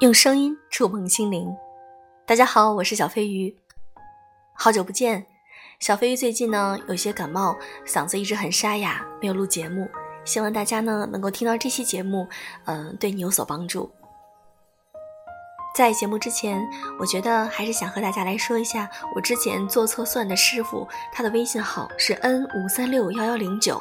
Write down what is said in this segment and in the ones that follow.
用声音触碰心灵。大家好，我是小飞鱼，好久不见。小飞鱼最近呢有些感冒，嗓子一直很沙哑，没有录节目。希望大家呢能够听到这期节目，嗯，对你有所帮助。在节目之前，我觉得还是想和大家来说一下，我之前做测算的师傅，他的微信号是 n 五三六幺幺零九。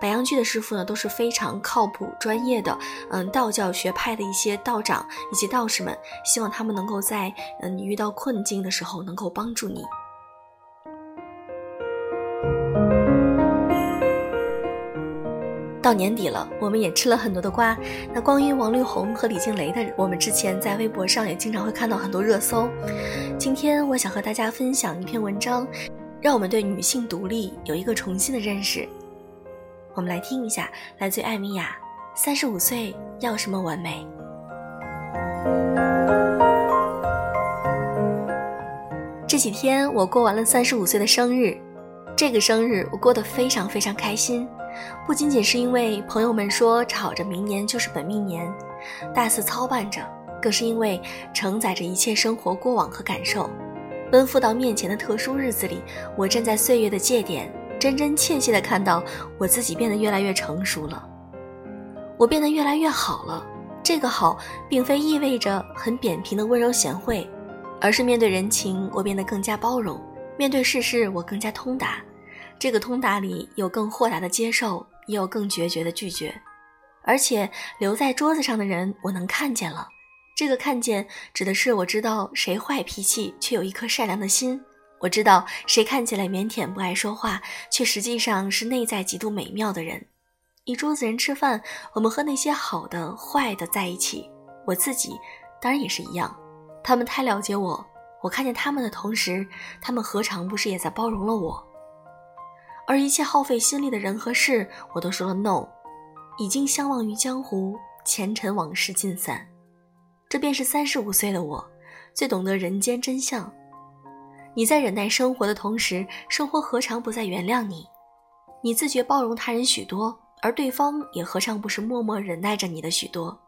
白羊居的师傅呢都是非常靠谱、专业的，嗯，道教学派的一些道长以及道士们，希望他们能够在嗯你遇到困境的时候能够帮助你。到年底了，我们也吃了很多的瓜。那关于王力宏和李静蕾的，我们之前在微博上也经常会看到很多热搜。今天我想和大家分享一篇文章，让我们对女性独立有一个重新的认识。我们来听一下，来自艾米亚：三十五岁要什么完美？这几天我过完了三十五岁的生日，这个生日我过得非常非常开心。不仅仅是因为朋友们说吵着明年就是本命年，大肆操办着，更是因为承载着一切生活过往和感受，奔赴到面前的特殊日子里，我站在岁月的界点，真真切切地看到我自己变得越来越成熟了，我变得越来越好了。这个好，并非意味着很扁平的温柔贤惠，而是面对人情，我变得更加包容；面对世事，我更加通达。这个通达里有更豁达的接受，也有更决绝的拒绝，而且留在桌子上的人，我能看见了。这个看见指的是我知道谁坏脾气，却有一颗善良的心；我知道谁看起来腼腆不爱说话，却实际上是内在极度美妙的人。一桌子人吃饭，我们和那些好的、坏的在一起，我自己当然也是一样。他们太了解我，我看见他们的同时，他们何尝不是也在包容了我？而一切耗费心力的人和事，我都说了 no。已经相忘于江湖，前尘往事尽散。这便是三十五岁的我，最懂得人间真相。你在忍耐生活的同时，生活何尝不在原谅你？你自觉包容他人许多，而对方也何尝不是默默忍耐着你的许多？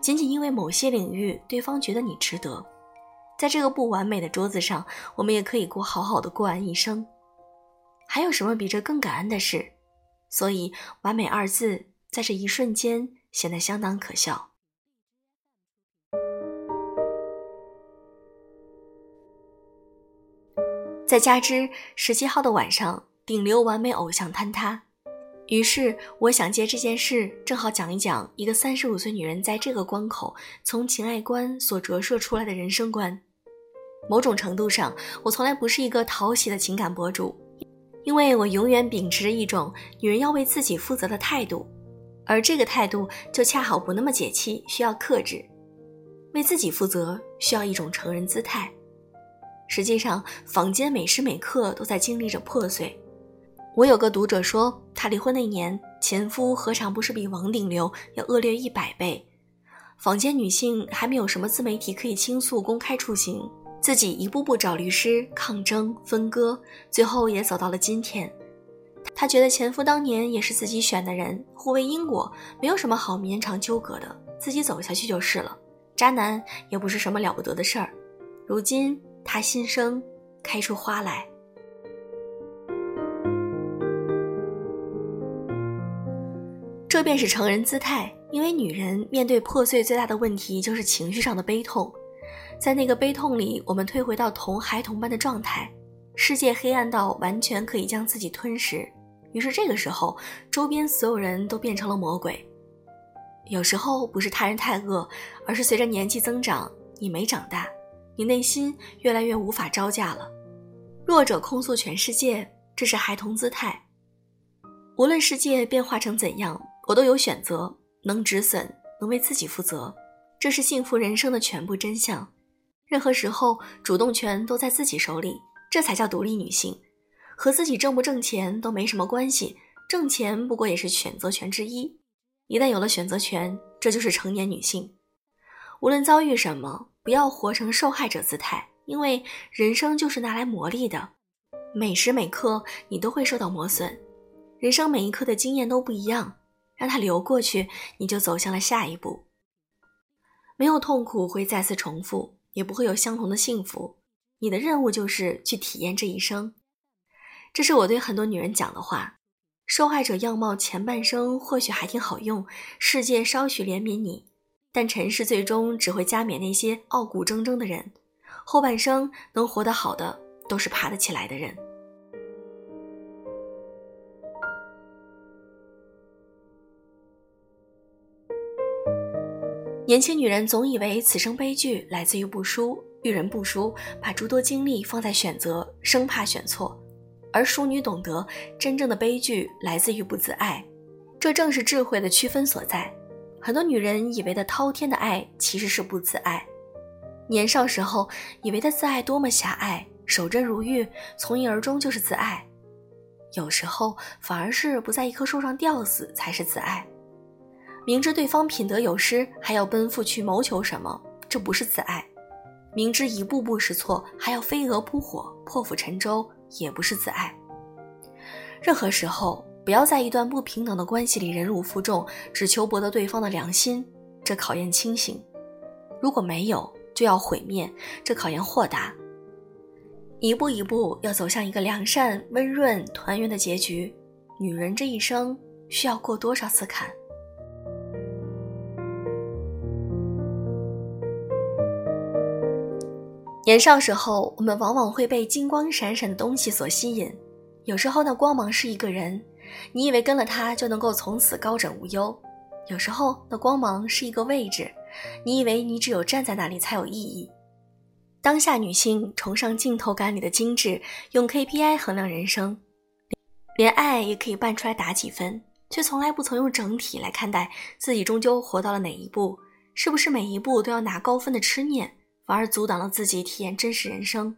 仅仅因为某些领域，对方觉得你值得。在这个不完美的桌子上，我们也可以过好好的过完一生。还有什么比这更感恩的事？所以“完美”二字在这一瞬间显得相当可笑。再加之十七号的晚上，顶流完美偶像坍塌，于是我想借这件事，正好讲一讲一个三十五岁女人在这个关口从情爱观所折射出来的人生观。某种程度上，我从来不是一个讨喜的情感博主。因为我永远秉持着一种女人要为自己负责的态度，而这个态度就恰好不那么解气，需要克制。为自己负责需要一种成人姿态。实际上，坊间每时每刻都在经历着破碎。我有个读者说，她离婚那年，前夫何尝不是比王顶流要恶劣一百倍？坊间女性还没有什么自媒体可以倾诉、公开处刑。自己一步步找律师抗争分割，最后也走到了今天。她觉得前夫当年也是自己选的人，互为因果，没有什么好绵长纠葛的，自己走下去就是了。渣男也不是什么了不得的事儿。如今她心生开出花来，这便是成人姿态。因为女人面对破碎最大的问题就是情绪上的悲痛。在那个悲痛里，我们退回到同孩童般的状态，世界黑暗到完全可以将自己吞噬。于是这个时候，周边所有人都变成了魔鬼。有时候不是他人太恶，而是随着年纪增长，你没长大，你内心越来越无法招架了。弱者控诉全世界，这是孩童姿态。无论世界变化成怎样，我都有选择，能止损，能为自己负责，这是幸福人生的全部真相。任何时候，主动权都在自己手里，这才叫独立女性。和自己挣不挣钱都没什么关系，挣钱不过也是选择权之一。一旦有了选择权，这就是成年女性。无论遭遇什么，不要活成受害者姿态，因为人生就是拿来磨砺的。每时每刻，你都会受到磨损。人生每一刻的经验都不一样，让它流过去，你就走向了下一步。没有痛苦会再次重复，也不会有相同的幸福。你的任务就是去体验这一生。这是我对很多女人讲的话。受害者样貌前半生或许还挺好用，世界稍许怜悯你，但尘世最终只会加冕那些傲骨铮铮的人。后半生能活得好的，都是爬得起来的人。年轻女人总以为此生悲剧来自于不输，遇人不淑，把诸多精力放在选择，生怕选错。而淑女懂得，真正的悲剧来自于不自爱，这正是智慧的区分所在。很多女人以为的滔天的爱，其实是不自爱。年少时候以为的自爱多么狭隘，守贞如玉，从一而终就是自爱。有时候反而是不在一棵树上吊死才是自爱。明知对方品德有失，还要奔赴去谋求什么，这不是自爱。明知一步步是错，还要飞蛾扑火，破釜沉舟。也不是自爱。任何时候，不要在一段不平等的关系里忍辱负重，只求博得对方的良心，这考验清醒；如果没有，就要毁灭，这考验豁达。一步一步要走向一个良善、温润、团圆的结局。女人这一生需要过多少次坎？年少时候，我们往往会被金光闪闪的东西所吸引。有时候，那光芒是一个人，你以为跟了他就能够从此高枕无忧；有时候，那光芒是一个位置，你以为你只有站在那里才有意义。当下女性崇尚镜头感里的精致，用 KPI 衡量人生，连爱也可以扮出来打几分，却从来不曾用整体来看待自己终究活到了哪一步，是不是每一步都要拿高分的痴念。反而阻挡了自己体验真实人生，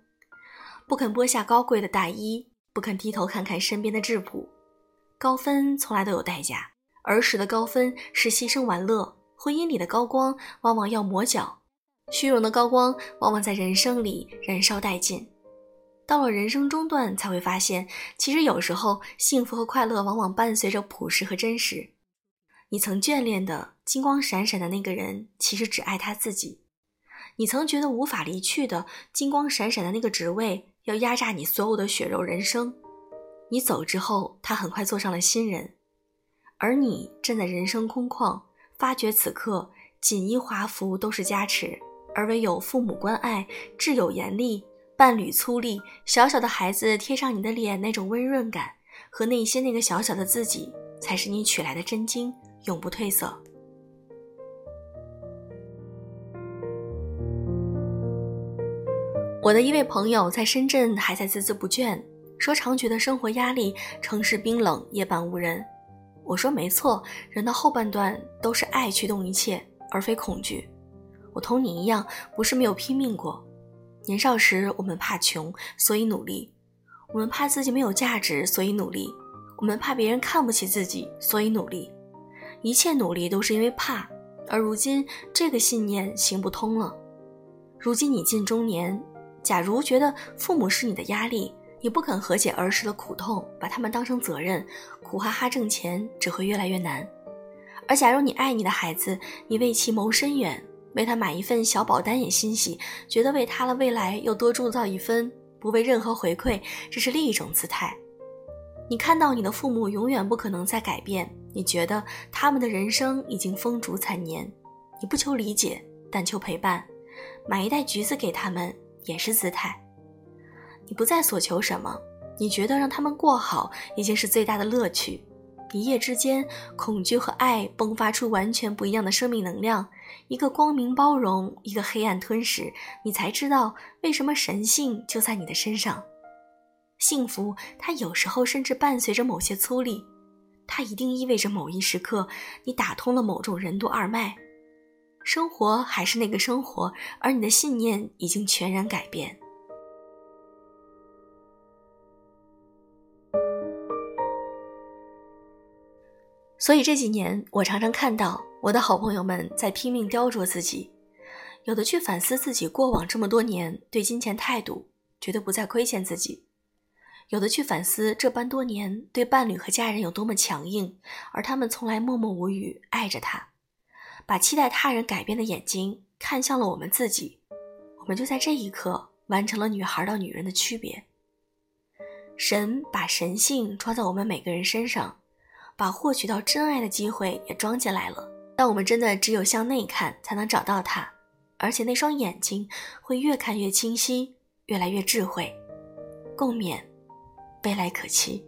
不肯剥下高贵的大衣，不肯低头看看身边的质朴。高分从来都有代价，儿时的高分是牺牲玩乐，婚姻里的高光往往要磨脚，虚荣的高光往往在人生里燃烧殆尽。到了人生中段，才会发现，其实有时候幸福和快乐往往伴随着朴实和真实。你曾眷恋的金光闪闪的那个人，其实只爱他自己。你曾觉得无法离去的金光闪闪的那个职位，要压榨你所有的血肉人生。你走之后，他很快坐上了新人，而你站在人生空旷，发觉此刻锦衣华服都是加持，而唯有父母关爱、挚友严厉、伴侣粗粝、小小的孩子贴上你的脸那种温润感，和内心那个小小的自己，才是你取来的真经，永不褪色。我的一位朋友在深圳还在孜孜不倦，说常觉得生活压力，城市冰冷，夜半无人。我说没错，人的后半段都是爱驱动一切，而非恐惧。我同你一样，不是没有拼命过。年少时，我们怕穷，所以努力；我们怕自己没有价值，所以努力；我们怕别人看不起自己，所以努力。一切努力都是因为怕，而如今这个信念行不通了。如今你近中年。假如觉得父母是你的压力，你不肯和解儿时的苦痛，把他们当成责任，苦哈哈挣钱只会越来越难。而假如你爱你的孩子，你为其谋深远，为他买一份小保单也欣喜，觉得为他的未来又多铸造一分，不为任何回馈，这是另一种姿态。你看到你的父母永远不可能再改变，你觉得他们的人生已经风烛残年，你不求理解，但求陪伴，买一袋橘子给他们。也是姿态，你不再所求什么，你觉得让他们过好已经是最大的乐趣。一夜之间，恐惧和爱迸发出完全不一样的生命能量，一个光明包容，一个黑暗吞噬。你才知道为什么神性就在你的身上。幸福，它有时候甚至伴随着某些粗粝，它一定意味着某一时刻你打通了某种任督二脉。生活还是那个生活，而你的信念已经全然改变。所以这几年，我常常看到我的好朋友们在拼命雕琢自己，有的去反思自己过往这么多年对金钱态度，觉得不再亏欠自己；有的去反思这般多年对伴侣和家人有多么强硬，而他们从来默默无语爱着他。把期待他人改变的眼睛看向了我们自己，我们就在这一刻完成了女孩到女人的区别。神把神性装在我们每个人身上，把获取到真爱的机会也装进来了。但我们真的只有向内看，才能找到它，而且那双眼睛会越看越清晰，越来越智慧。共勉，未来可期。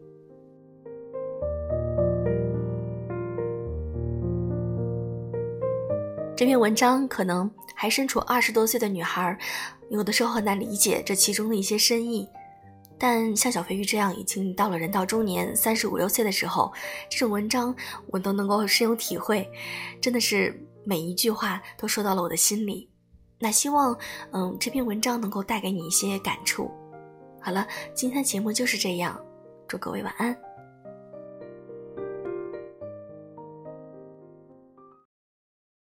这篇文章可能还身处二十多岁的女孩，有的时候很难理解这其中的一些深意。但像小肥鱼这样已经到了人到中年三十五六岁的时候，这种文章我都能够深有体会，真的是每一句话都说到了我的心里。那希望，嗯，这篇文章能够带给你一些感触。好了，今天的节目就是这样，祝各位晚安。